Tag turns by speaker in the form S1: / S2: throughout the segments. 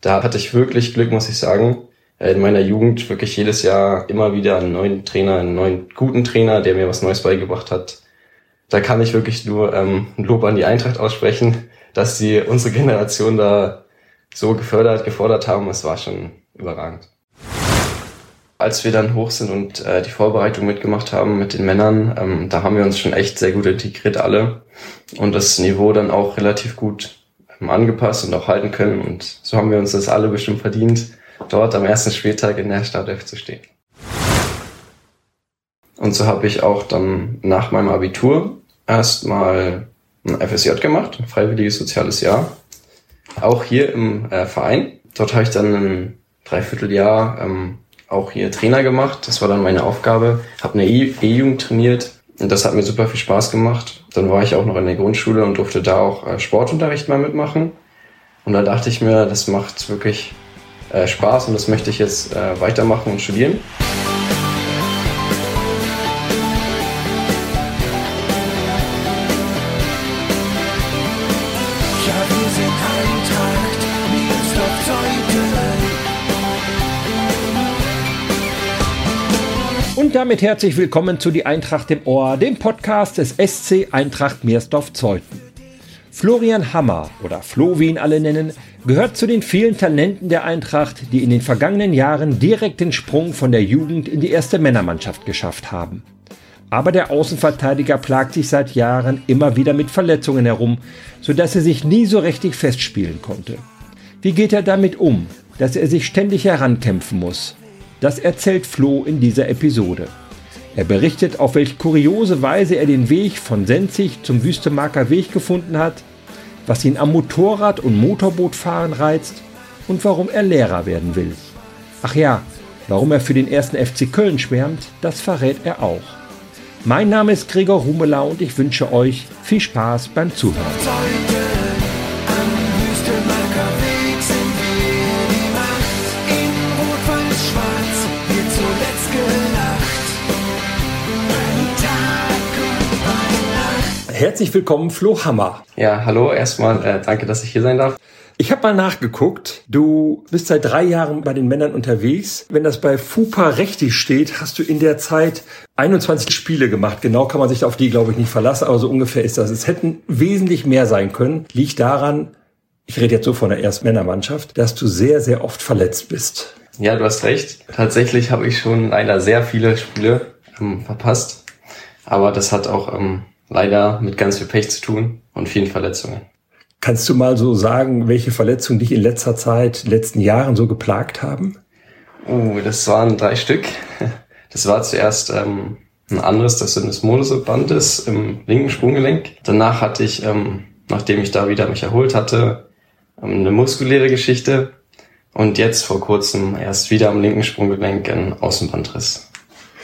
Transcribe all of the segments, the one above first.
S1: Da hatte ich wirklich Glück, muss ich sagen. In meiner Jugend wirklich jedes Jahr immer wieder einen neuen Trainer, einen neuen guten Trainer, der mir was Neues beigebracht hat. Da kann ich wirklich nur ähm, Lob an die Eintracht aussprechen, dass sie unsere Generation da so gefördert, gefordert haben. Es war schon überragend. Als wir dann hoch sind und äh, die Vorbereitung mitgemacht haben mit den Männern, ähm, da haben wir uns schon echt sehr gut integriert alle und das Niveau dann auch relativ gut angepasst und auch halten können. Und so haben wir uns das alle bestimmt verdient, dort am ersten Spieltag in der Startelf zu stehen. Und so habe ich auch dann nach meinem Abitur erstmal ein FSJ gemacht, ein freiwilliges soziales Jahr. Auch hier im äh, Verein. Dort habe ich dann ein Dreivierteljahr ähm, auch hier Trainer gemacht. Das war dann meine Aufgabe. Habe eine E-Jugend trainiert und das hat mir super viel Spaß gemacht. Dann war ich auch noch in der Grundschule und durfte da auch äh, Sportunterricht mal mitmachen. Und da dachte ich mir, das macht wirklich äh, Spaß und das möchte ich jetzt äh, weitermachen und studieren.
S2: Damit herzlich willkommen zu Die Eintracht im Ohr, dem Podcast des SC Eintracht Meersdorf-Zeuthen. Florian Hammer oder Flo, wie ihn alle nennen, gehört zu den vielen Talenten der Eintracht, die in den vergangenen Jahren direkt den Sprung von der Jugend in die erste Männermannschaft geschafft haben. Aber der Außenverteidiger plagt sich seit Jahren immer wieder mit Verletzungen herum, sodass er sich nie so richtig festspielen konnte. Wie geht er damit um, dass er sich ständig herankämpfen muss? Das erzählt Flo in dieser Episode. Er berichtet, auf welch kuriose Weise er den Weg von Senzig zum Wüstemarker Weg gefunden hat, was ihn am Motorrad- und Motorbootfahren reizt und warum er Lehrer werden will. Ach ja, warum er für den ersten FC Köln schwärmt, das verrät er auch. Mein Name ist Gregor Rumelau und ich wünsche euch viel Spaß beim Zuhören. Herzlich willkommen, Flo Hammer.
S1: Ja, hallo, erstmal äh, danke, dass ich hier sein darf.
S2: Ich habe mal nachgeguckt. Du bist seit drei Jahren bei den Männern unterwegs. Wenn das bei FUPA richtig steht, hast du in der Zeit 21 Spiele gemacht. Genau kann man sich auf die, glaube ich, nicht verlassen, aber so ungefähr ist das. Es hätten wesentlich mehr sein können. Liegt daran, ich rede jetzt so von der ersten Männermannschaft, dass du sehr, sehr oft verletzt bist.
S1: Ja, du hast recht. Tatsächlich habe ich schon leider sehr viele Spiele ähm, verpasst. Aber das hat auch ähm, leider mit ganz viel Pech zu tun und vielen Verletzungen.
S2: Kannst du mal so sagen, welche Verletzungen dich in letzter Zeit, in den letzten Jahren so geplagt haben?
S1: Oh, das waren drei Stück. Das war zuerst ähm, ein anderes, das Syndesmose-Band ist im linken Sprunggelenk. Danach hatte ich, ähm, nachdem ich da wieder mich erholt hatte, ähm, eine muskuläre Geschichte. Und jetzt vor kurzem erst wieder am linken Sprunggelenk ein Außenbandriss.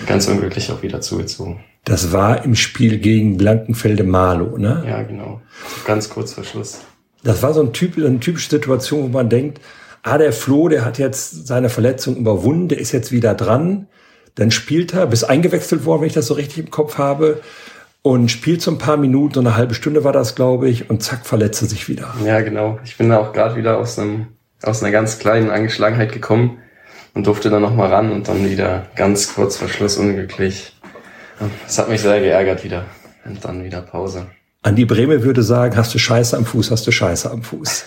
S1: Ganz unglücklich auch wieder zugezogen.
S2: Das war im Spiel gegen Blankenfelde Malo, ne?
S1: Ja, genau. Ganz kurz vor Schluss.
S2: Das war so ein typ, eine typische Situation, wo man denkt, ah, der Flo, der hat jetzt seine Verletzung überwunden, der ist jetzt wieder dran. Dann spielt er, bis eingewechselt worden, wenn ich das so richtig im Kopf habe, und spielt so ein paar Minuten, so eine halbe Stunde war das, glaube ich, und zack, verletzt er sich wieder.
S1: Ja, genau. Ich bin da auch gerade wieder aus einem, aus einer ganz kleinen Angeschlagenheit gekommen und durfte dann nochmal ran und dann wieder ganz kurz vor Schluss unglücklich das hat mich sehr geärgert wieder. Und dann wieder Pause.
S2: Andi Breme würde sagen, hast du Scheiße am Fuß, hast du Scheiße am Fuß.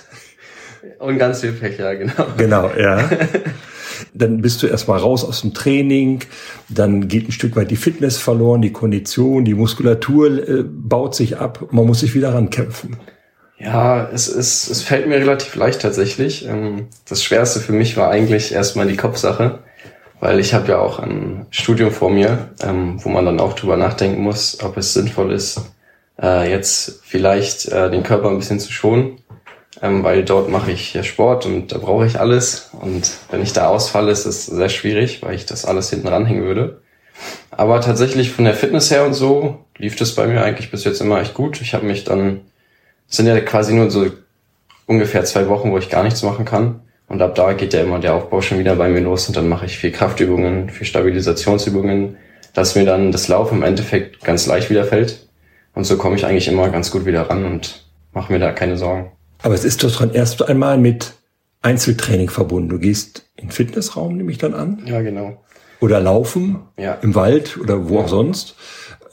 S1: Und ganz viel Pech, ja, genau.
S2: Genau, ja. Dann bist du erstmal raus aus dem Training, dann geht ein Stück weit die Fitness verloren, die Kondition, die Muskulatur äh, baut sich ab, man muss sich wieder rankämpfen.
S1: Ja, es, es, es fällt mir relativ leicht tatsächlich. Ähm, das Schwerste für mich war eigentlich erstmal die Kopfsache weil ich habe ja auch ein Studium vor mir, ähm, wo man dann auch drüber nachdenken muss, ob es sinnvoll ist, äh, jetzt vielleicht äh, den Körper ein bisschen zu schonen, ähm, weil dort mache ich ja Sport und da brauche ich alles und wenn ich da ausfalle, ist es sehr schwierig, weil ich das alles hinten ranhängen würde. Aber tatsächlich von der Fitness her und so lief das bei mir eigentlich bis jetzt immer echt gut. Ich habe mich dann, es sind ja quasi nur so ungefähr zwei Wochen, wo ich gar nichts machen kann. Und ab da geht ja immer der Aufbau schon wieder bei mir los und dann mache ich viel Kraftübungen, viel Stabilisationsübungen, dass mir dann das Laufen im Endeffekt ganz leicht wieder fällt. Und so komme ich eigentlich immer ganz gut wieder ran und mache mir da keine Sorgen.
S2: Aber es ist doch schon erst einmal mit Einzeltraining verbunden. Du gehst in den Fitnessraum, nehme ich dann an.
S1: Ja, genau.
S2: Oder laufen
S1: Ja.
S2: im Wald oder wo auch sonst.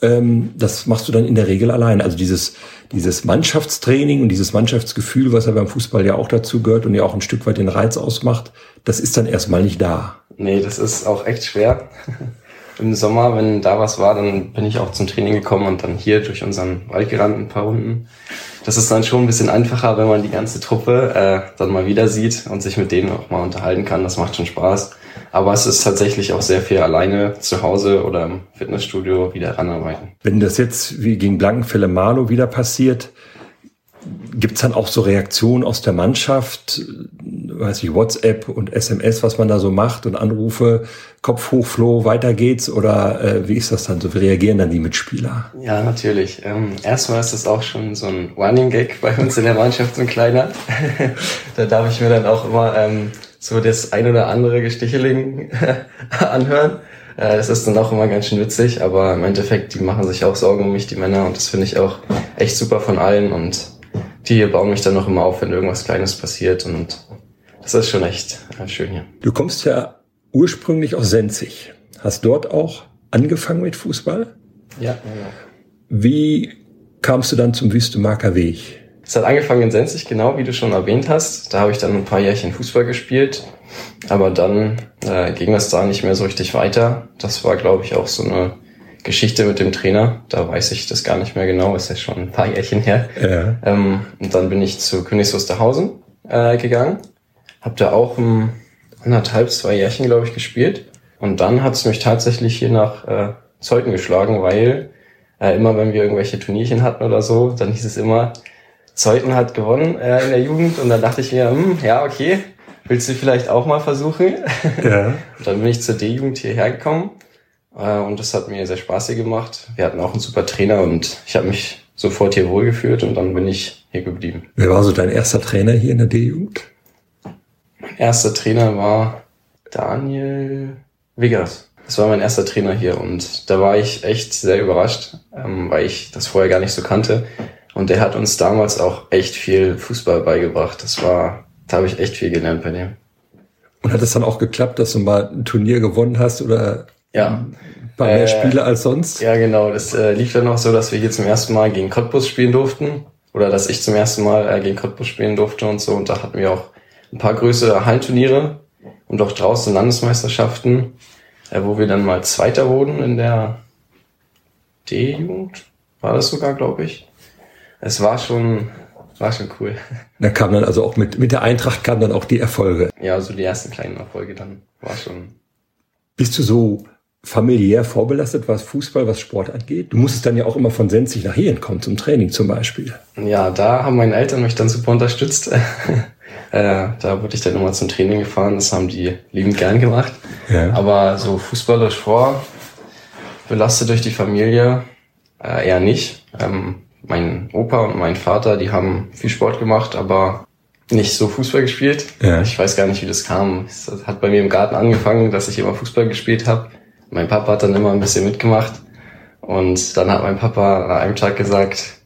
S2: Ähm, das machst du dann in der Regel allein. Also dieses, dieses Mannschaftstraining und dieses Mannschaftsgefühl, was ja beim Fußball ja auch dazu gehört und ja auch ein Stück weit den Reiz ausmacht, das ist dann erstmal nicht da.
S1: Nee, das ist auch echt schwer. Im Sommer, wenn da was war, dann bin ich auch zum Training gekommen und dann hier durch unseren Wald gerannt, ein paar Runden. Das ist dann schon ein bisschen einfacher, wenn man die ganze Truppe äh, dann mal wieder sieht und sich mit denen auch mal unterhalten kann. Das macht schon Spaß. Aber es ist tatsächlich auch sehr viel alleine zu Hause oder im Fitnessstudio wieder ranarbeiten.
S2: Wenn das jetzt wie gegen Blankenfälle Malo wieder passiert, gibt's dann auch so Reaktionen aus der Mannschaft, weiß ich, WhatsApp und SMS, was man da so macht und Anrufe, Kopf hoch, Flo, weiter geht's oder äh, wie ist das dann so? Wie reagieren dann die Mitspieler?
S1: Ja, natürlich. Ähm, erstmal ist das auch schon so ein Running Gag bei uns in der Mannschaft, so ein kleiner. da darf ich mir dann auch immer ähm, so das ein oder andere Gesticheling anhören. Äh, das ist dann auch immer ganz schön witzig, aber im Endeffekt, die machen sich auch Sorgen um mich, die Männer, und das finde ich auch echt super von allen und die bauen mich dann noch immer auf, wenn irgendwas Kleines passiert und das ist schon echt äh, schön hier.
S2: Du kommst ja ursprünglich aus Senzig, hast dort auch angefangen mit Fußball.
S1: Ja, genau.
S2: Wie kamst du dann zum Wüstemarker Weg?
S1: Es hat angefangen in Senzig, genau wie du schon erwähnt hast. Da habe ich dann ein paar Jährchen Fußball gespielt. Aber dann äh, ging das da nicht mehr so richtig weiter. Das war, glaube ich, auch so eine Geschichte mit dem Trainer. Da weiß ich das gar nicht mehr genau. Ist ja schon ein paar Jährchen her.
S2: Ja.
S1: Ähm, und dann bin ich zu Königs Wusterhausen äh, gegangen. Hab da auch um, anderthalb, zwei Jährchen, glaube ich, gespielt. Und dann hat es mich tatsächlich hier nach äh, Zeuthen geschlagen, weil äh, immer wenn wir irgendwelche Turnierchen hatten oder so, dann hieß es immer, Zeuthen hat gewonnen äh, in der Jugend. Und dann dachte ich mir, hm, ja, okay, willst du vielleicht auch mal versuchen?
S2: Ja.
S1: Und dann bin ich zur D-Jugend hierher gekommen äh, und das hat mir sehr Spaß hier gemacht. Wir hatten auch einen super Trainer und ich habe mich sofort hier wohlgefühlt und dann bin ich hier geblieben.
S2: Wer war so dein erster Trainer hier in der D-Jugend?
S1: Mein erster Trainer war Daniel Wiggers. Das war mein erster Trainer hier und da war ich echt sehr überrascht, ähm, weil ich das vorher gar nicht so kannte. Und der hat uns damals auch echt viel Fußball beigebracht. Das war, da habe ich echt viel gelernt bei dem.
S2: Und hat es dann auch geklappt, dass du mal ein Turnier gewonnen hast oder
S1: Ja,
S2: ein paar mehr
S1: Äh,
S2: Spiele als sonst?
S1: Ja, genau. Das äh, lief dann noch so, dass wir hier zum ersten Mal gegen Cottbus spielen durften. Oder dass ich zum ersten Mal äh, gegen Cottbus spielen durfte und so. Und da hatten wir auch ein paar größere Hallenturniere und auch draußen Landesmeisterschaften, äh, wo wir dann mal Zweiter wurden in der D-Jugend. War das sogar, glaube ich. Es war schon, war schon cool.
S2: Da kam dann also auch mit, mit der Eintracht kamen dann auch die Erfolge.
S1: Ja, so die ersten kleinen Erfolge dann war schon.
S2: Bist du so familiär vorbelastet, was Fußball, was Sport angeht? Du musstest dann ja auch immer von Senzig nach hierhin kommen, zum Training zum Beispiel.
S1: Ja, da haben meine Eltern mich dann super unterstützt. äh, da wurde ich dann immer zum Training gefahren. Das haben die liebend gern gemacht.
S2: Ja.
S1: Aber so fußballerisch vor, belastet durch die Familie, äh, eher nicht. Ähm, mein Opa und mein Vater, die haben viel Sport gemacht, aber nicht so Fußball gespielt.
S2: Ja.
S1: Ich weiß gar nicht, wie das kam. Es hat bei mir im Garten angefangen, dass ich immer Fußball gespielt habe. Mein Papa hat dann immer ein bisschen mitgemacht. Und dann hat mein Papa an einem Tag gesagt,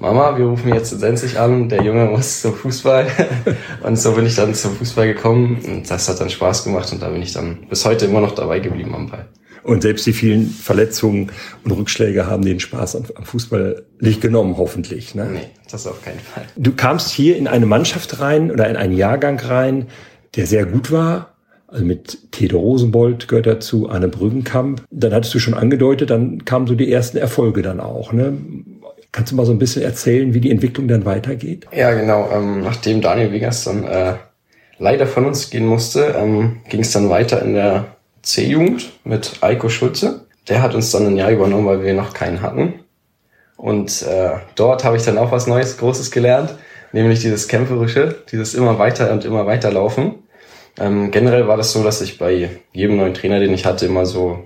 S1: Mama, wir rufen jetzt in Senzig an, der Junge muss zum Fußball. und so bin ich dann zum Fußball gekommen und das hat dann Spaß gemacht und da bin ich dann bis heute immer noch dabei geblieben am Ball.
S2: Und selbst die vielen Verletzungen und Rückschläge haben den Spaß am, Fußball nicht genommen, hoffentlich. Ne?
S1: Nee, das auf keinen Fall.
S2: Du kamst hier in eine Mannschaft rein oder in einen Jahrgang rein, der sehr gut war. Also mit Tede Rosenbold gehört dazu, Anne Brüggenkamp. Dann hattest du schon angedeutet, dann kamen so die ersten Erfolge dann auch. Ne? Kannst du mal so ein bisschen erzählen, wie die Entwicklung dann weitergeht?
S1: Ja, genau. Ähm, nachdem Daniel Wiggers dann äh, leider von uns gehen musste, ähm, ging es dann weiter in der C-Jugend mit Eiko Schulze. Der hat uns dann ein Jahr übernommen, weil wir noch keinen hatten. Und äh, dort habe ich dann auch was Neues, Großes gelernt, nämlich dieses Kämpferische, dieses immer weiter und immer weiter laufen. Ähm, generell war das so, dass ich bei jedem neuen Trainer, den ich hatte, immer so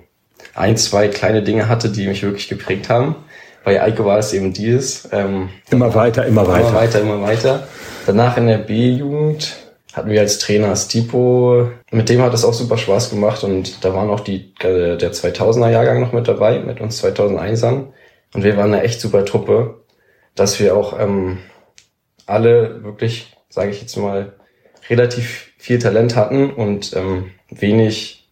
S1: ein, zwei kleine Dinge hatte, die mich wirklich geprägt haben. Bei Eiko war es eben dieses. Ähm,
S2: Immer weiter, immer weiter.
S1: Immer weiter, immer weiter. Danach in der B-Jugend hatten wir als Trainer Stipo. Mit dem hat es auch super Spaß gemacht und da waren auch die, äh, der 2000er Jahrgang noch mit dabei, mit uns 2001ern. Und wir waren eine echt super Truppe, dass wir auch ähm, alle wirklich, sage ich jetzt mal, relativ viel Talent hatten und ähm, wenig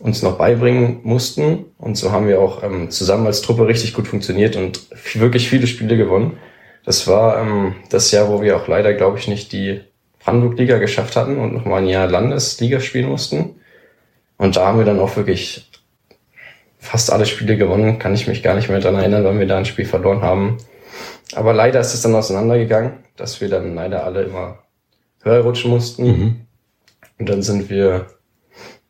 S1: uns noch beibringen mussten. Und so haben wir auch ähm, zusammen als Truppe richtig gut funktioniert und wirklich viele Spiele gewonnen. Das war ähm, das Jahr, wo wir auch leider, glaube ich, nicht die Brandenburg-Liga geschafft hatten und nochmal ein Jahr Landesliga spielen mussten. Und da haben wir dann auch wirklich fast alle Spiele gewonnen. Kann ich mich gar nicht mehr dran erinnern, weil wir da ein Spiel verloren haben. Aber leider ist es dann auseinandergegangen, dass wir dann leider alle immer höher rutschen mussten. Mhm. Und dann sind wir,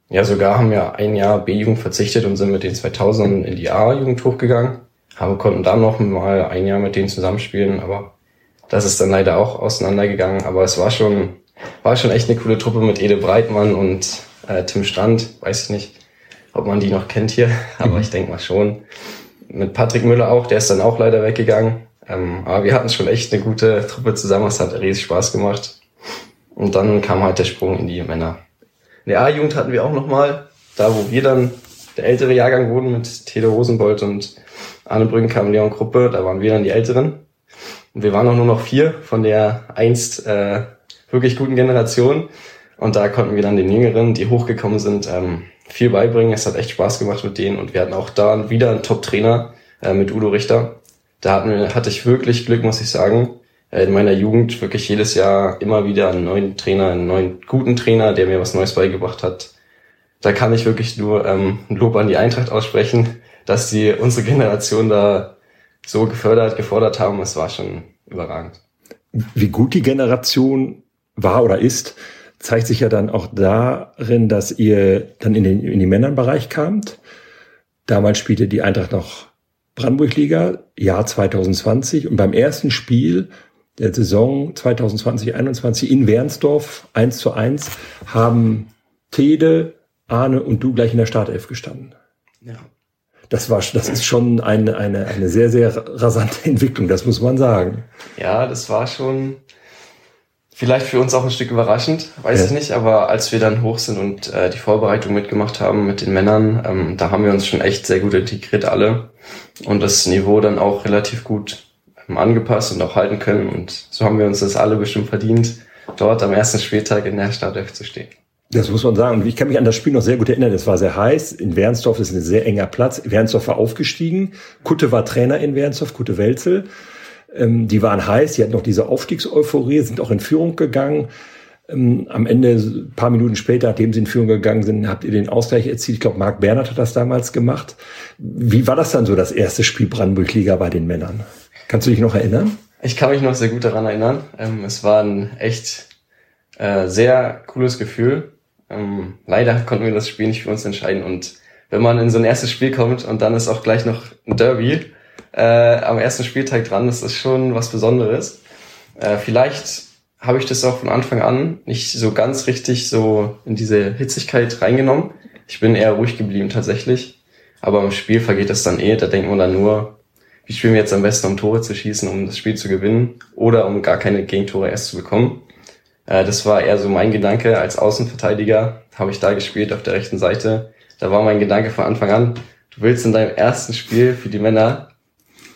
S1: ja sogar haben wir ein Jahr B-Jugend verzichtet und sind mit den 2000 in die A-Jugend hochgegangen. Aber konnten dann noch mal ein Jahr mit denen zusammenspielen. Aber das ist dann leider auch auseinandergegangen. Aber es war schon, war schon echt eine coole Truppe mit Ede Breitmann und äh, Tim Strand. Weiß ich nicht, ob man die noch kennt hier. Aber ich denke mal schon. Mit Patrick Müller auch, der ist dann auch leider weggegangen. Ähm, aber wir hatten schon echt eine gute Truppe zusammen. Es hat riesig Spaß gemacht. Und dann kam halt der Sprung in die Männer. In der A-Jugend hatten wir auch nochmal, da wo wir dann der ältere Jahrgang wurden mit Theodor Rosenbold und Arne Brücken kam Leon Gruppe, da waren wir dann die Älteren. Und wir waren auch nur noch vier von der einst äh, wirklich guten Generation. Und da konnten wir dann den Jüngeren, die hochgekommen sind, ähm, viel beibringen. Es hat echt Spaß gemacht mit denen. Und wir hatten auch da wieder einen Top-Trainer äh, mit Udo Richter. Da hatten wir, hatte ich wirklich Glück, muss ich sagen. Äh, in meiner Jugend wirklich jedes Jahr immer wieder einen neuen Trainer, einen neuen guten Trainer, der mir was Neues beigebracht hat. Da kann ich wirklich nur ähm, Lob an die Eintracht aussprechen, dass die unsere Generation da so gefördert, gefordert haben. Es war schon überragend.
S2: Wie gut die Generation war oder ist, zeigt sich ja dann auch darin, dass ihr dann in den, in den Männernbereich kamt. Damals spielte die Eintracht noch Brandenburg-Liga, Jahr 2020. Und beim ersten Spiel der Saison 2020-21 in Wernsdorf 1 zu 1 haben Tede, Arne und du gleich in der Startelf gestanden. Ja. Das war, das ist schon eine, eine, eine sehr, sehr rasante Entwicklung, das muss man sagen.
S1: Ja, das war schon vielleicht für uns auch ein Stück überraschend, weiß ja. ich nicht, aber als wir dann hoch sind und äh, die Vorbereitung mitgemacht haben mit den Männern, ähm, da haben wir uns schon echt sehr gut integriert alle und das Niveau dann auch relativ gut angepasst und auch halten können. Und so haben wir uns das alle bestimmt verdient, dort am ersten Spieltag in der Startelf zu stehen.
S2: Das muss man sagen. Ich kann mich an das Spiel noch sehr gut erinnern. Es war sehr heiß. In Wernsdorf ist ein sehr enger Platz. Wernsdorf war aufgestiegen. Kutte war Trainer in Wernsdorf, Kutte Welzel. Ähm, die waren heiß. Die hatten noch diese Aufstiegseuphorie, sind auch in Führung gegangen. Ähm, am Ende, ein paar Minuten später, nachdem sie in Führung gegangen sind, habt ihr den Ausgleich erzielt. Ich glaube, Marc Bernhard hat das damals gemacht. Wie war das dann so, das erste Spiel Brandenburg-Liga bei den Männern? Kannst du dich noch erinnern?
S1: Ich kann mich noch sehr gut daran erinnern. Ähm, es war ein echt äh, sehr cooles Gefühl. Ähm, leider konnten wir das Spiel nicht für uns entscheiden. Und wenn man in so ein erstes Spiel kommt und dann ist auch gleich noch ein Derby äh, am ersten Spieltag dran, das ist schon was Besonderes. Äh, vielleicht habe ich das auch von Anfang an nicht so ganz richtig so in diese Hitzigkeit reingenommen. Ich bin eher ruhig geblieben tatsächlich. Aber im Spiel vergeht das dann eh. Da denkt man dann nur, wie spielen wir jetzt am besten, um Tore zu schießen, um das Spiel zu gewinnen oder um gar keine Gegentore erst zu bekommen. Äh, das war eher so mein Gedanke als Außenverteidiger, habe ich da gespielt auf der rechten Seite. Da war mein Gedanke von Anfang an, du willst in deinem ersten Spiel für die Männer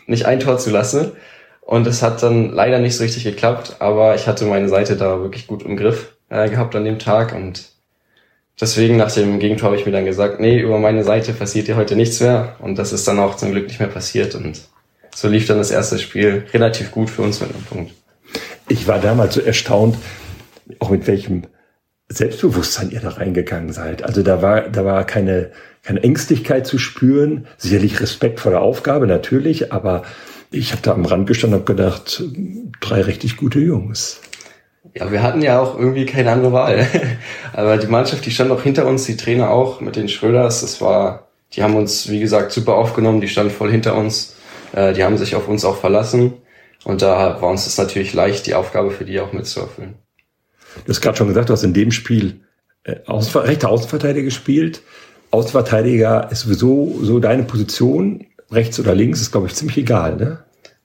S1: nicht ein Tor zulassen. Und es hat dann leider nicht so richtig geklappt, aber ich hatte meine Seite da wirklich gut im Griff äh, gehabt an dem Tag und deswegen nach dem Gegentor habe ich mir dann gesagt, nee, über meine Seite passiert hier heute nichts mehr und das ist dann auch zum Glück nicht mehr passiert und so lief dann das erste Spiel relativ gut für uns mit einem Punkt.
S2: Ich war damals so erstaunt, auch mit welchem Selbstbewusstsein ihr da reingegangen seid. Also da war, da war keine, keine Ängstlichkeit zu spüren, sicherlich Respekt vor der Aufgabe, natürlich, aber ich habe da am Rand gestanden und gedacht, drei richtig gute Jungs.
S1: Ja, wir hatten ja auch irgendwie keine andere Wahl. aber die Mannschaft, die stand auch hinter uns, die Trainer auch mit den Schröders, das war, die haben uns, wie gesagt, super aufgenommen, die standen voll hinter uns. Äh, die haben sich auf uns auch verlassen. Und da war uns das natürlich leicht, die Aufgabe für die auch mitzuerfüllen.
S2: Du hast gerade schon gesagt, du hast in dem Spiel äh, Außenver rechter Außenverteidiger gespielt. Außenverteidiger ist sowieso so deine Position, rechts oder links, ist, glaube ich, ziemlich egal, ne?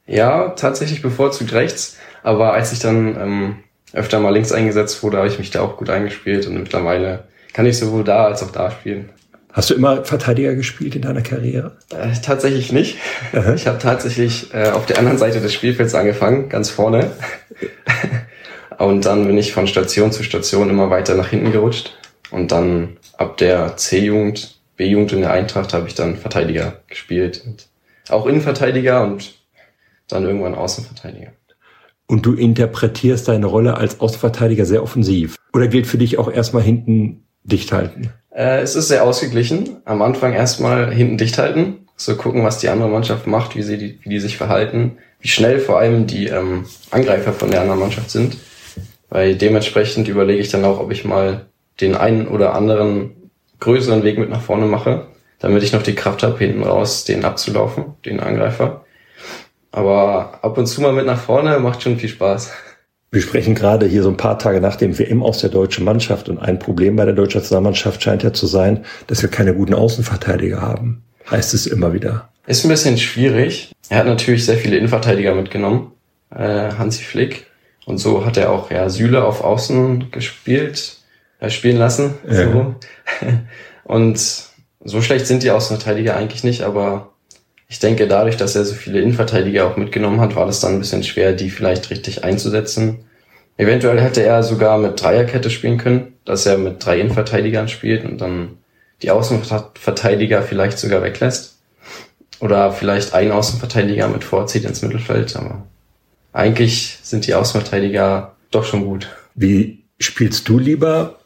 S1: Ja, tatsächlich bevorzugt rechts. Aber als ich dann ähm, öfter mal links eingesetzt wurde, habe ich mich da auch gut eingespielt und mittlerweile kann ich sowohl da als auch da spielen.
S2: Hast du immer Verteidiger gespielt in deiner Karriere?
S1: Äh, tatsächlich nicht. Aha. Ich habe tatsächlich äh, auf der anderen Seite des Spielfelds angefangen, ganz vorne. Und dann bin ich von Station zu Station immer weiter nach hinten gerutscht. Und dann ab der C-Jugend, B-Jugend in der Eintracht habe ich dann Verteidiger gespielt. Und auch Innenverteidiger und dann irgendwann Außenverteidiger.
S2: Und du interpretierst deine Rolle als Außenverteidiger sehr offensiv. Oder gilt für dich auch erstmal hinten dicht halten?
S1: Äh, es ist sehr ausgeglichen. Am Anfang erstmal hinten dicht halten, so gucken, was die andere Mannschaft macht, wie sie die, wie die sich verhalten, wie schnell vor allem die ähm, Angreifer von der anderen Mannschaft sind. Weil dementsprechend überlege ich dann auch, ob ich mal den einen oder anderen größeren Weg mit nach vorne mache, damit ich noch die Kraft habe, hinten raus den abzulaufen, den Angreifer. Aber ab und zu mal mit nach vorne macht schon viel Spaß.
S2: Wir sprechen gerade hier so ein paar Tage nach dem WM aus der deutschen Mannschaft und ein Problem bei der deutschen Nationalmannschaft scheint ja zu sein, dass wir keine guten Außenverteidiger haben. Heißt es immer wieder.
S1: Ist ein bisschen schwierig. Er hat natürlich sehr viele Innenverteidiger mitgenommen, äh, Hansi Flick. Und so hat er auch ja Süle auf Außen gespielt, äh, spielen lassen. Ja. So. Und so schlecht sind die Außenverteidiger eigentlich nicht, aber ich denke, dadurch, dass er so viele Innenverteidiger auch mitgenommen hat, war das dann ein bisschen schwer, die vielleicht richtig einzusetzen. Eventuell hätte er sogar mit Dreierkette spielen können, dass er mit drei Innenverteidigern spielt und dann die Außenverteidiger vielleicht sogar weglässt. Oder vielleicht einen Außenverteidiger mit vorzieht ins Mittelfeld. Aber eigentlich sind die Außenverteidiger doch schon gut.
S2: Wie spielst du lieber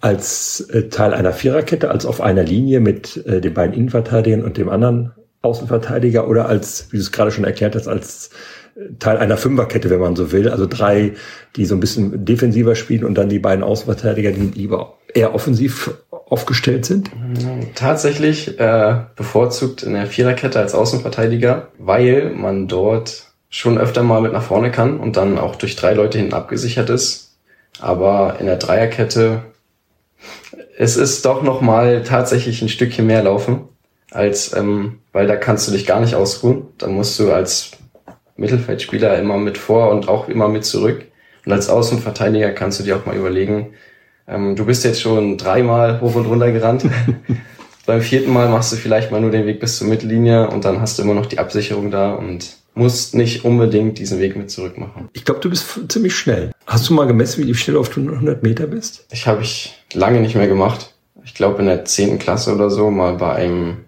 S2: als äh, Teil einer Viererkette, als auf einer Linie mit äh, den beiden Innenverteidigern und dem anderen Außenverteidiger oder als, wie du es gerade schon erklärt hast, als Teil einer Fünferkette, wenn man so will. Also drei, die so ein bisschen defensiver spielen und dann die beiden Außenverteidiger, die lieber eher offensiv aufgestellt sind?
S1: Tatsächlich äh, bevorzugt in der Viererkette als Außenverteidiger, weil man dort schon öfter mal mit nach vorne kann und dann auch durch drei Leute hinten abgesichert ist. Aber in der Dreierkette, es ist doch noch mal tatsächlich ein Stückchen mehr laufen als, ähm, weil da kannst du dich gar nicht ausruhen. Da musst du als Mittelfeldspieler immer mit vor und auch immer mit zurück. Und als Außenverteidiger kannst du dir auch mal überlegen, ähm, du bist jetzt schon dreimal hoch und runter gerannt. Beim vierten Mal machst du vielleicht mal nur den Weg bis zur Mittellinie und dann hast du immer noch die Absicherung da und musst nicht unbedingt diesen Weg mit zurück machen.
S2: Ich glaube, du bist ziemlich schnell. Hast du mal gemessen, wie schnell auf 100 Meter bist?
S1: Ich habe ich lange nicht mehr gemacht. Ich glaube in der zehnten Klasse oder so mal bei einem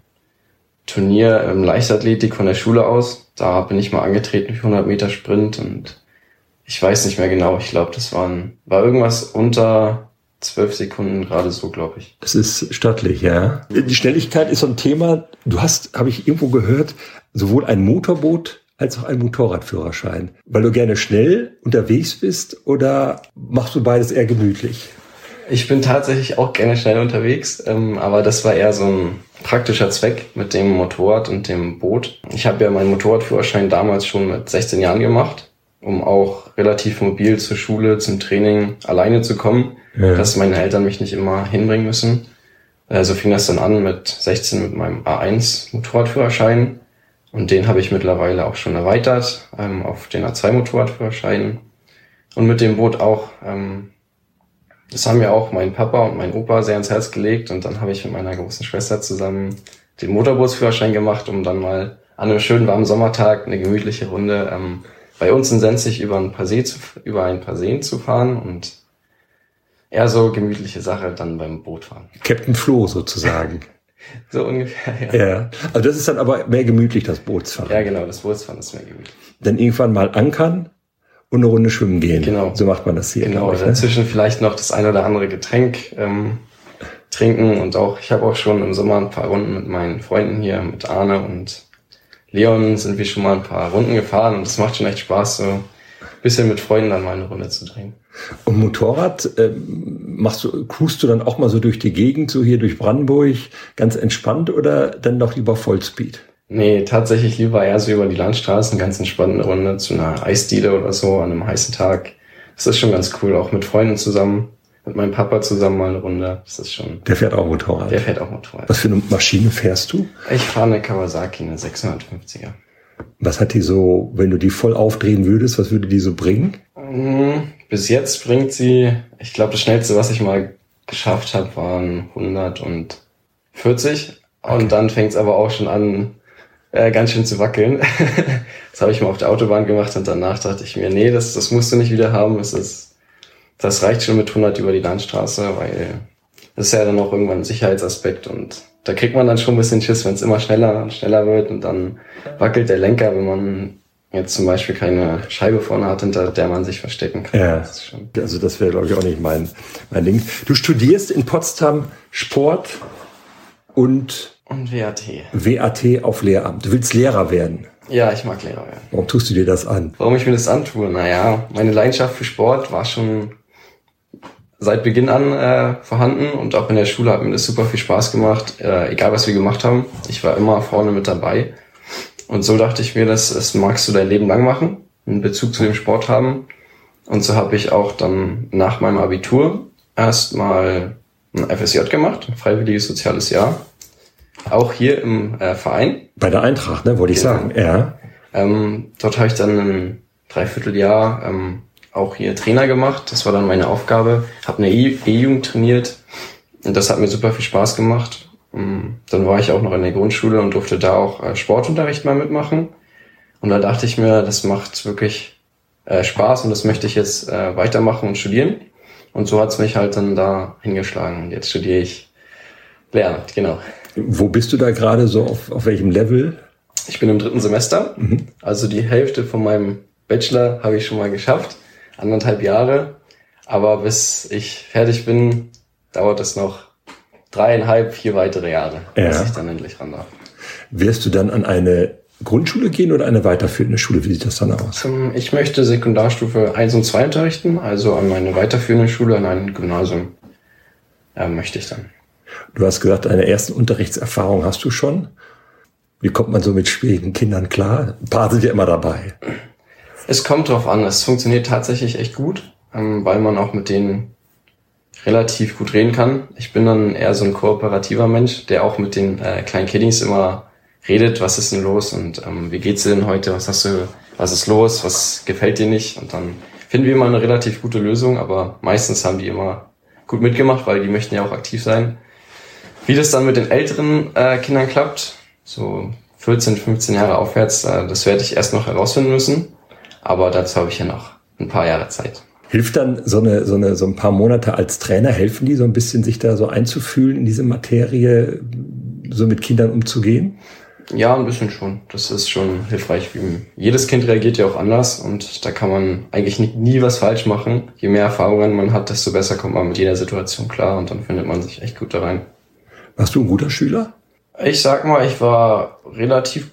S1: Turnier im Leichtathletik von der Schule aus. Da bin ich mal angetreten für 100 Meter Sprint und ich weiß nicht mehr genau. Ich glaube, das waren, war irgendwas unter zwölf Sekunden gerade so, glaube ich.
S2: Das ist stattlich, ja. Die Schnelligkeit ist so ein Thema. Du hast, habe ich irgendwo gehört, sowohl ein Motorboot als auch ein Motorradführerschein. Weil du gerne schnell unterwegs bist oder machst du beides eher gemütlich?
S1: Ich bin tatsächlich auch gerne schnell unterwegs, ähm, aber das war eher so ein praktischer Zweck mit dem Motorrad und dem Boot. Ich habe ja meinen Motorradführerschein damals schon mit 16 Jahren gemacht, um auch relativ mobil zur Schule, zum Training alleine zu kommen, ja. dass meine Eltern mich nicht immer hinbringen müssen. Also fing das dann an mit 16 mit meinem A1 Motorradführerschein und den habe ich mittlerweile auch schon erweitert ähm, auf den A2 Motorradführerschein und mit dem Boot auch. Ähm, das haben mir auch mein Papa und mein Opa sehr ans Herz gelegt und dann habe ich mit meiner großen Schwester zusammen den Motorbootsführerschein gemacht, um dann mal an einem schönen warmen Sommertag eine gemütliche Runde ähm, bei uns in Senzig über ein paar See zu, über ein paar Seen zu fahren und eher so gemütliche Sache dann beim Bootfahren.
S2: Captain Flo sozusagen.
S1: so ungefähr,
S2: ja. Ja, also das ist dann aber mehr gemütlich, das Bootsfahren.
S1: Ja, genau, das Bootsfahren ist mehr gemütlich.
S2: Dann irgendwann mal ankern und eine Runde schwimmen gehen.
S1: Genau.
S2: So macht man das hier.
S1: Genau, ich, ne? dazwischen vielleicht noch das ein oder andere Getränk ähm, trinken und auch, ich habe auch schon im Sommer ein paar Runden mit meinen Freunden hier, mit Arne und Leon sind wir schon mal ein paar Runden gefahren und es macht schon echt Spaß, so bisschen mit Freunden dann mal eine Runde zu drehen.
S2: Und Motorrad, äh, machst du, cruist du dann auch mal so durch die Gegend, so hier durch Brandenburg, ganz entspannt oder dann doch lieber Vollspeed?
S1: Nee, tatsächlich lieber eher so über die Landstraßen, ganz entspannte Runde zu einer Eisdiele oder so an einem heißen Tag. Das ist schon ganz cool, auch mit Freunden zusammen, mit meinem Papa zusammen mal eine Runde. Das ist schon.
S2: Der fährt auch Motorrad.
S1: Der fährt auch Motorrad.
S2: Was für eine Maschine fährst du?
S1: Ich fahre eine Kawasaki, eine 650er.
S2: Was hat die so, wenn du die voll aufdrehen würdest, was würde die so bringen?
S1: Mhm. Bis jetzt bringt sie, ich glaube, das schnellste, was ich mal geschafft habe, waren 140. Okay. Und dann fängt es aber auch schon an, äh, ganz schön zu wackeln. das habe ich mal auf der Autobahn gemacht und danach dachte ich mir, nee, das, das musst du nicht wieder haben. Es ist das reicht schon mit 100 über die Landstraße, weil das ist ja dann auch irgendwann ein Sicherheitsaspekt und da kriegt man dann schon ein bisschen Schiss, wenn es immer schneller und schneller wird und dann wackelt der Lenker, wenn man jetzt zum Beispiel keine Scheibe vorne hat, hinter der man sich verstecken kann.
S2: Ja, das also das wäre, glaube ich, auch nicht mein, mein Ding. Du studierst in Potsdam Sport und...
S1: Und WAT.
S2: WAT auf Lehramt. Du willst Lehrer werden.
S1: Ja, ich mag Lehrer werden.
S2: Warum tust du dir das an?
S1: Warum ich mir das antue? Naja, meine Leidenschaft für Sport war schon seit Beginn an äh, vorhanden und auch in der Schule hat mir das super viel Spaß gemacht, äh, egal was wir gemacht haben. Ich war immer vorne mit dabei. Und so dachte ich mir, das, das magst du dein Leben lang machen, einen Bezug zu dem Sport haben. Und so habe ich auch dann nach meinem Abitur erstmal ein FSJ gemacht, ein freiwilliges soziales Jahr. Auch hier im äh, Verein.
S2: Bei der Eintracht, ne, wollte ich genau. sagen, ja.
S1: Ähm, dort habe ich dann ein Dreivierteljahr ähm, auch hier Trainer gemacht. Das war dann meine Aufgabe. Habe eine E-Jugend trainiert und das hat mir super viel Spaß gemacht. Mm, dann war ich auch noch in der Grundschule und durfte da auch äh, Sportunterricht mal mitmachen. Und da dachte ich mir, das macht wirklich äh, Spaß und das möchte ich jetzt äh, weitermachen und studieren. Und so hat's mich halt dann da hingeschlagen. Und jetzt studiere ich Lehramt, genau.
S2: Wo bist du da gerade so? Auf, auf welchem Level?
S1: Ich bin im dritten Semester. Mhm. Also die Hälfte von meinem Bachelor habe ich schon mal geschafft. Anderthalb Jahre. Aber bis ich fertig bin, dauert es noch dreieinhalb, vier weitere Jahre, ja. bis ich dann endlich ran darf.
S2: Wirst du dann an eine Grundschule gehen oder eine weiterführende Schule? Wie sieht das dann aus?
S1: Ich möchte Sekundarstufe 1 und 2 unterrichten, also an meine weiterführende Schule, an ein Gymnasium äh, möchte ich dann.
S2: Du hast gesagt, eine erste Unterrichtserfahrung hast du schon. Wie kommt man so mit schwierigen Kindern klar? Ein paar sind ja immer dabei.
S1: Es kommt drauf an. Es funktioniert tatsächlich echt gut, ähm, weil man auch mit denen relativ gut reden kann. Ich bin dann eher so ein kooperativer Mensch, der auch mit den äh, kleinen Kiddies immer redet, was ist denn los und ähm, wie geht's dir denn heute, was hast du, was ist los, was gefällt dir nicht und dann finden wir immer eine relativ gute Lösung, aber meistens haben die immer gut mitgemacht, weil die möchten ja auch aktiv sein. Wie das dann mit den älteren äh, Kindern klappt, so 14, 15 Jahre aufwärts, äh, das werde ich erst noch herausfinden müssen, aber dazu habe ich ja noch ein paar Jahre Zeit.
S2: Hilft dann so eine, so eine, so ein paar Monate als Trainer, helfen die so ein bisschen, sich da so einzufühlen in diese Materie, so mit Kindern umzugehen?
S1: Ja, ein bisschen schon. Das ist schon hilfreich. Jedes Kind reagiert ja auch anders und da kann man eigentlich nie, nie was falsch machen. Je mehr Erfahrungen man hat, desto besser kommt man mit jeder Situation klar und dann findet man sich echt gut da rein.
S2: Warst du ein guter Schüler?
S1: Ich sag mal, ich war relativ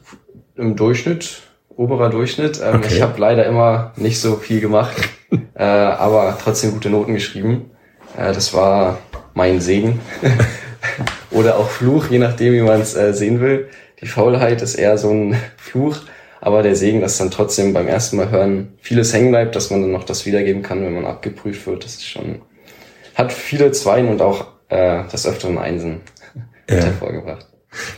S1: im Durchschnitt, oberer Durchschnitt. Ähm, okay. Ich habe leider immer nicht so viel gemacht äh, aber trotzdem gute Noten geschrieben. Äh, das war mein Segen. Oder auch Fluch, je nachdem, wie man es äh, sehen will. Die Faulheit ist eher so ein Fluch, aber der Segen, dass dann trotzdem beim ersten Mal hören vieles hängen bleibt, dass man dann noch das wiedergeben kann, wenn man abgeprüft wird, das ist schon, hat viele Zweien und auch äh, das Öfteren Einsen ja. hervorgebracht.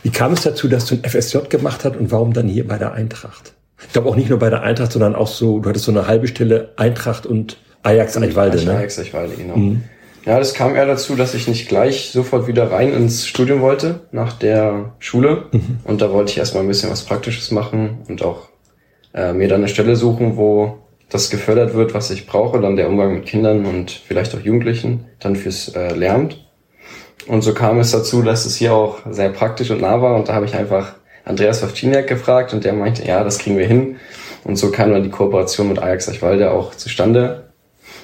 S2: Wie kam es dazu, dass du ein FSJ gemacht hast und warum dann hier bei der Eintracht? Ich glaube auch nicht nur bei der Eintracht, sondern auch so, du hattest so eine halbe Stelle Eintracht und Ajax Eichwalde, ne?
S1: Ajax Eichwalde, genau. Mhm. Ja, das kam eher dazu, dass ich nicht gleich sofort wieder rein ins Studium wollte, nach der Schule. Mhm. Und da wollte ich erstmal ein bisschen was Praktisches machen und auch äh, mir dann eine Stelle suchen, wo das gefördert wird, was ich brauche, dann der Umgang mit Kindern und vielleicht auch Jugendlichen, dann fürs äh, Lehramt. Und so kam es dazu, dass es hier auch sehr praktisch und nah war und da habe ich einfach Andreas Wawczyniak gefragt und der meinte, ja, das kriegen wir hin. Und so kam dann die Kooperation mit Ajax Eichwalde auch zustande.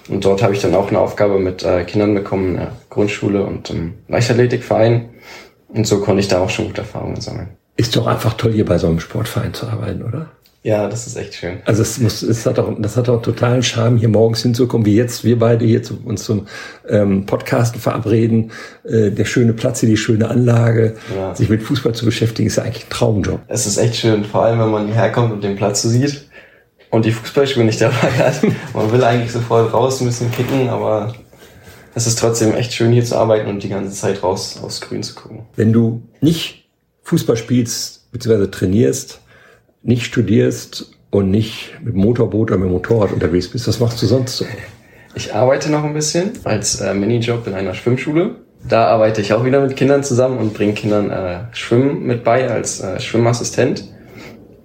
S1: Und dort habe ich dann auch eine Aufgabe mit äh, Kindern bekommen, in der Grundschule und im Leichtathletikverein. Und so konnte ich da auch schon gute Erfahrungen sammeln.
S2: Ist doch einfach toll, hier bei so einem Sportverein zu arbeiten, oder?
S1: Ja, das ist echt schön.
S2: Also es, muss, es hat auch, das hat auch totalen Charme, hier morgens hinzukommen, wie jetzt wir beide hier zu, uns zum ähm, Podcasten verabreden. Äh, der schöne Platz hier, die schöne Anlage, ja. sich mit Fußball zu beschäftigen, ist ja eigentlich ein Traumjob.
S1: Es ist echt schön, vor allem wenn man hierher kommt und den Platz so sieht und die Fußballschuhe nicht dabei hat. man will eigentlich sofort raus, ein bisschen kicken, aber es ist trotzdem echt schön hier zu arbeiten und die ganze Zeit raus aufs Grün zu gucken.
S2: Wenn du nicht Fußball spielst bzw. trainierst, nicht studierst und nicht mit Motorboot oder mit Motorrad unterwegs bist. Was machst du sonst so?
S1: Ich arbeite noch ein bisschen als äh, Minijob in einer Schwimmschule. Da arbeite ich auch wieder mit Kindern zusammen und bringe Kindern äh, Schwimmen mit bei als äh, Schwimmassistent.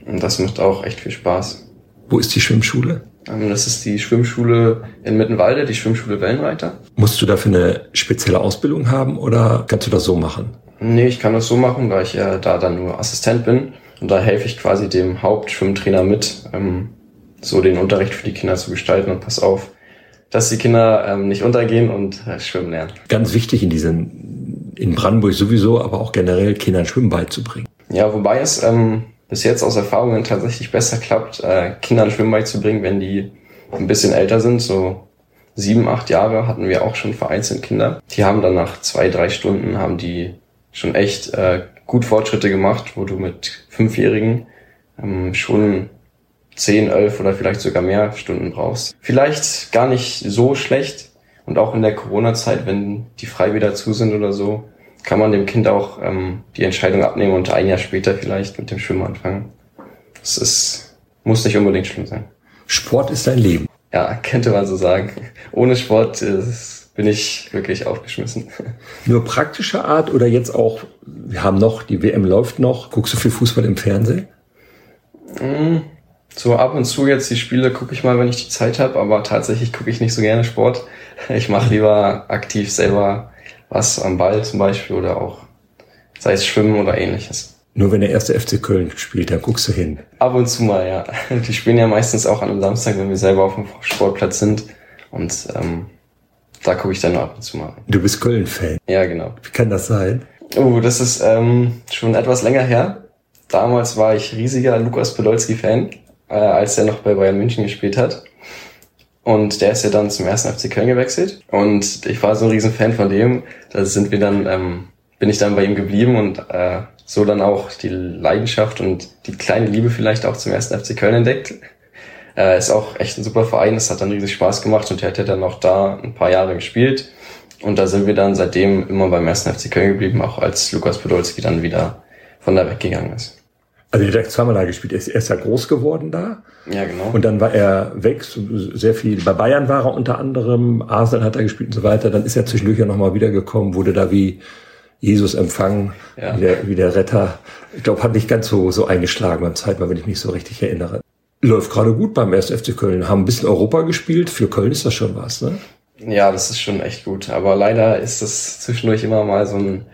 S1: Und das macht auch echt viel Spaß.
S2: Wo ist die Schwimmschule?
S1: Ähm, das ist die Schwimmschule in Mittenwalde, die Schwimmschule Wellenreiter.
S2: Musst du dafür eine spezielle Ausbildung haben oder kannst du das so machen?
S1: Nee, ich kann das so machen, da ich ja da dann nur Assistent bin. Und da helfe ich quasi dem Hauptschwimmtrainer mit, ähm, so den Unterricht für die Kinder zu gestalten und pass auf, dass die Kinder ähm, nicht untergehen und äh, schwimmen lernen.
S2: Ganz wichtig in diesen, in Brandenburg sowieso, aber auch generell Kindern Schwimmen beizubringen.
S1: Ja, wobei es ähm, bis jetzt aus Erfahrungen tatsächlich besser klappt, äh, Kindern Schwimmen beizubringen, wenn die ein bisschen älter sind, so sieben, acht Jahre hatten wir auch schon vereinzelt Kinder. Die haben dann nach zwei, drei Stunden haben die schon echt äh, gut Fortschritte gemacht, wo du mit Fünfjährigen ähm, schon zehn, elf oder vielleicht sogar mehr Stunden brauchst. Vielleicht gar nicht so schlecht. Und auch in der Corona-Zeit, wenn die frei wieder zu sind oder so, kann man dem Kind auch ähm, die Entscheidung abnehmen und ein Jahr später vielleicht mit dem Schwimmen anfangen. Das ist, muss nicht unbedingt schlimm sein.
S2: Sport ist dein Leben.
S1: Ja, könnte man so sagen. Ohne Sport ist, bin ich wirklich aufgeschmissen.
S2: Nur praktischer Art oder jetzt auch, wir haben noch, die WM läuft noch, guckst du viel Fußball im Fernsehen?
S1: Mm, so ab und zu jetzt die Spiele gucke ich mal, wenn ich die Zeit habe, aber tatsächlich gucke ich nicht so gerne Sport. Ich mache lieber aktiv selber was am Ball zum Beispiel oder auch sei es Schwimmen oder ähnliches.
S2: Nur wenn der erste FC Köln spielt, dann guckst du hin.
S1: Ab und zu mal, ja. Die spielen ja meistens auch an einem Samstag, wenn wir selber auf dem Sportplatz sind. Und ähm, da gucke ich dann nur ab und zu mal.
S2: Du bist Köln-Fan.
S1: Ja, genau.
S2: Wie kann das sein?
S1: Oh, das ist ähm, schon etwas länger her. Damals war ich riesiger Lukas Podolski-Fan, äh, als er noch bei Bayern München gespielt hat. Und der ist ja dann zum ersten FC Köln gewechselt. Und ich war so ein riesen Fan von dem. Da sind wir dann, ähm, bin ich dann bei ihm geblieben und äh, so dann auch die Leidenschaft und die kleine Liebe vielleicht auch zum ersten FC Köln entdeckt. Äh, ist auch echt ein super Verein, es hat dann riesig Spaß gemacht und er hat ja dann auch da ein paar Jahre gespielt. Und da sind wir dann seitdem immer beim ersten FC Köln geblieben, auch als Lukas Podolski dann wieder von da weggegangen ist.
S2: Also er hat zweimal da gespielt. Er ist, er ist ja groß geworden da.
S1: Ja, genau.
S2: Und dann war er weg, sehr viel. Bei Bayern war er unter anderem, Arsenal hat er gespielt und so weiter. Dann ist er zwischendurch ja nochmal wiedergekommen, wurde da wie Jesus empfangen, ja. wie, der, wie der Retter. Ich glaube, hat nicht ganz so, so eingeschlagen beim Zeitmal, wenn ich mich so richtig erinnere. Läuft gerade gut beim 1. FC Köln. Haben ein bisschen Europa gespielt. Für Köln ist das schon was, ne?
S1: Ja, das ist schon echt gut. Aber leider ist das zwischendurch immer mal so ein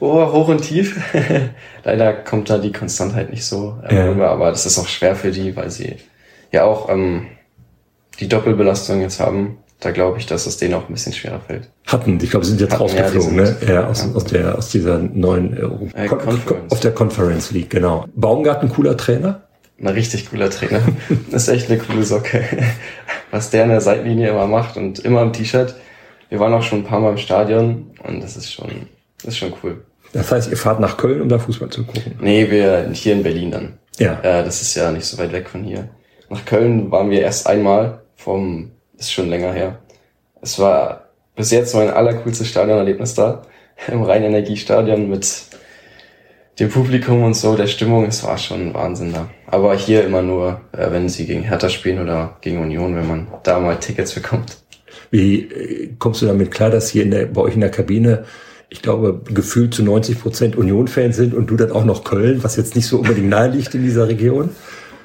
S1: oh, hoch und tief. leider kommt da die Konstantheit nicht so ähm, ja. rüber. Aber das ist auch schwer für die, weil sie ja auch ähm, die Doppelbelastung jetzt haben da glaube ich, dass es denen auch ein bisschen schwerer fällt.
S2: Hatten, ich glaube, sie sind jetzt Hatten, rausgeflogen, ja, sind, ne? Ja, aus, ja. aus der, aus dieser neuen äh, äh, Conference. auf der Conference League, genau. Baumgarten, cooler Trainer?
S1: Ein richtig cooler Trainer. das ist echt eine coole Socke. Was der in der Seitenlinie immer macht und immer im T-Shirt. Wir waren auch schon ein paar Mal im Stadion und das ist schon, das ist schon cool.
S2: Das heißt, ihr fahrt nach Köln, um da Fußball zu gucken?
S1: Nee, wir hier in Berlin dann. Ja. Äh, das ist ja nicht so weit weg von hier. Nach Köln waren wir erst einmal vom ist schon länger her. Es war bis jetzt mein allercoolstes Stadionerlebnis da. Im Rhein-Energiestadion mit dem Publikum und so, der Stimmung, es war schon Wahnsinn da. Aber hier immer nur, äh, wenn sie gegen Hertha spielen oder gegen Union, wenn man da mal Tickets bekommt.
S2: Wie äh, kommst du damit klar, dass hier in der, bei euch in der Kabine, ich glaube, gefühlt zu 90 Prozent Union-Fans sind und du dann auch noch Köln, was jetzt nicht so unbedingt nahe liegt in dieser Region?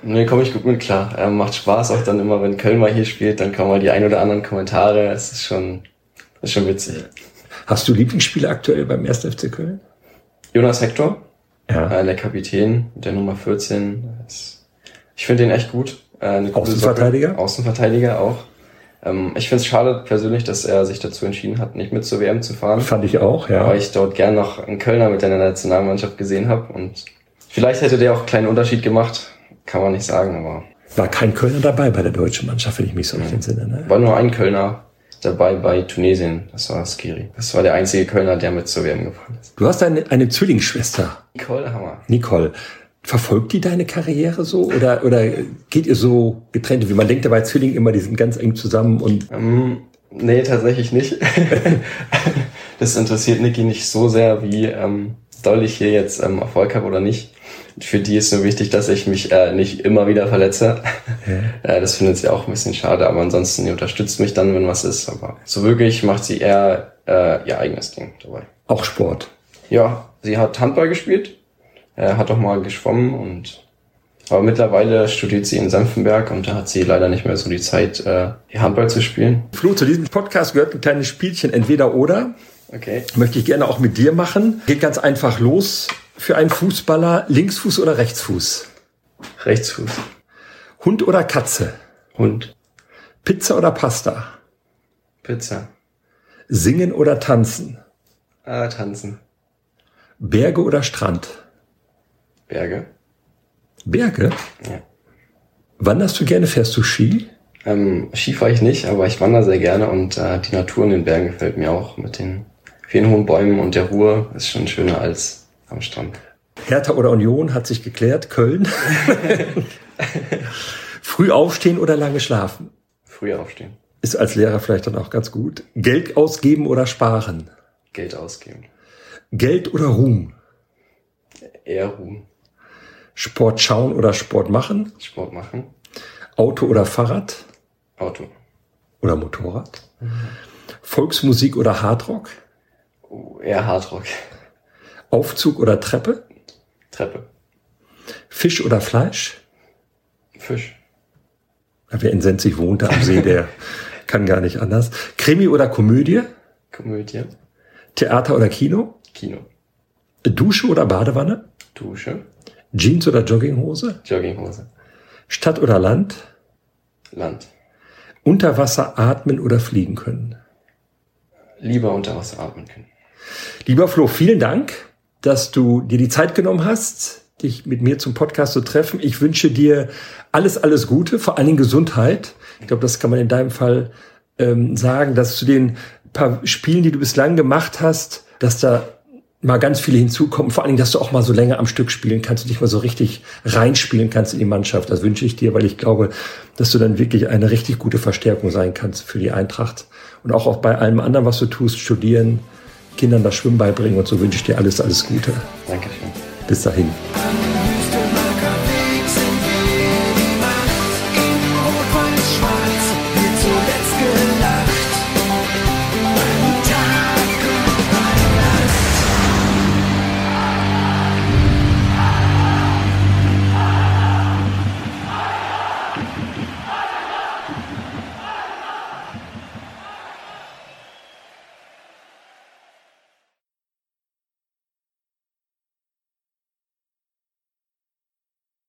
S1: Nee, komme ich gut mit klar. Ähm, macht Spaß auch dann immer, wenn Köln mal hier spielt, dann kommen mal die ein oder anderen Kommentare. Es ist schon, ist schon witzig.
S2: Hast du Lieblingsspieler aktuell beim 1. FC Köln?
S1: Jonas Hector, ja. äh, der Kapitän, der Nummer 14. Ich finde den echt gut.
S2: Äh, Außenverteidiger?
S1: Socke. Außenverteidiger auch. Ähm, ich finde es schade persönlich, dass er sich dazu entschieden hat, nicht mit zur WM zu fahren.
S2: Fand ich auch, ja.
S1: Weil ich dort gern noch einen Kölner mit der Nationalmannschaft gesehen habe und vielleicht hätte der auch einen kleinen Unterschied gemacht kann man nicht sagen, aber.
S2: War kein Kölner dabei bei der deutschen Mannschaft, wenn ich mich so recht entsinne. Ne?
S1: War nur ein Kölner dabei bei Tunesien. Das war Skiri. Das war der einzige Kölner, der mit zur WM gefahren ist.
S2: Du hast eine, eine Zwillingsschwester.
S1: Nicole Hammer.
S2: Nicole. Verfolgt die deine Karriere so oder, oder geht ihr so getrennt? Wie man denkt ja bei Zwillingen immer, die sind ganz eng zusammen und.
S1: Ähm, nee, tatsächlich nicht. das interessiert Niki nicht so sehr, wie ähm, doll ich hier jetzt ähm, Erfolg habe oder nicht für die ist nur wichtig, dass ich mich äh, nicht immer wieder verletze. Ja. äh, das findet sie auch ein bisschen schade, aber ansonsten, die unterstützt mich dann, wenn was ist. Aber so wirklich macht sie eher äh, ihr eigenes Ding dabei.
S2: Auch Sport?
S1: Ja, sie hat Handball gespielt, äh, hat auch mal geschwommen und Aber mittlerweile studiert sie in Senfenberg und da hat sie leider nicht mehr so die Zeit, äh, Handball zu spielen.
S2: Flo, zu diesem Podcast gehört ein kleines Spielchen, entweder oder.
S1: Okay.
S2: Möchte ich gerne auch mit dir machen. Geht ganz einfach los. Für einen Fußballer Linksfuß oder Rechtsfuß?
S1: Rechtsfuß.
S2: Hund oder Katze?
S1: Hund.
S2: Pizza oder Pasta?
S1: Pizza.
S2: Singen oder tanzen?
S1: Ah, tanzen.
S2: Berge oder Strand?
S1: Berge.
S2: Berge?
S1: Ja.
S2: Wanderst du gerne? Fährst du Ski?
S1: Ähm, Ski fahre ich nicht, aber ich wandere sehr gerne und äh, die Natur in den Bergen gefällt mir auch mit den vielen hohen Bäumen und der Ruhe ist schon schöner als am Strand.
S2: Hertha oder Union hat sich geklärt. Köln. Früh aufstehen oder lange schlafen?
S1: Früh aufstehen.
S2: Ist als Lehrer vielleicht dann auch ganz gut. Geld ausgeben oder sparen?
S1: Geld ausgeben.
S2: Geld oder Ruhm?
S1: Eher Ruhm.
S2: Sport schauen oder Sport machen?
S1: Sport machen.
S2: Auto oder Fahrrad?
S1: Auto.
S2: Oder Motorrad? Volksmusik oder Hardrock?
S1: Oh, eher Hardrock.
S2: Aufzug oder Treppe?
S1: Treppe.
S2: Fisch oder Fleisch?
S1: Fisch.
S2: Wer in Senzig wohnt, am See, der kann gar nicht anders. Krimi oder Komödie?
S1: Komödie.
S2: Theater oder Kino?
S1: Kino.
S2: Dusche oder Badewanne?
S1: Dusche.
S2: Jeans oder Jogginghose?
S1: Jogginghose.
S2: Stadt oder Land?
S1: Land.
S2: Unter Wasser atmen oder fliegen können?
S1: Lieber unter Wasser atmen können.
S2: Lieber Flo, vielen Dank, dass du dir die Zeit genommen hast, dich mit mir zum Podcast zu treffen. Ich wünsche dir alles, alles Gute, vor allen Dingen Gesundheit. Ich glaube, das kann man in deinem Fall ähm, sagen, dass zu den paar Spielen, die du bislang gemacht hast, dass da mal ganz viele hinzukommen. Vor allen Dingen, dass du auch mal so länger am Stück spielen kannst und dich mal so richtig reinspielen kannst in die Mannschaft. Das wünsche ich dir, weil ich glaube, dass du dann wirklich eine richtig gute Verstärkung sein kannst für die Eintracht. Und auch, auch bei allem anderen, was du tust, studieren, Kindern das Schwimmen beibringen und so wünsche ich dir alles, alles Gute.
S1: Dankeschön.
S2: Bis dahin.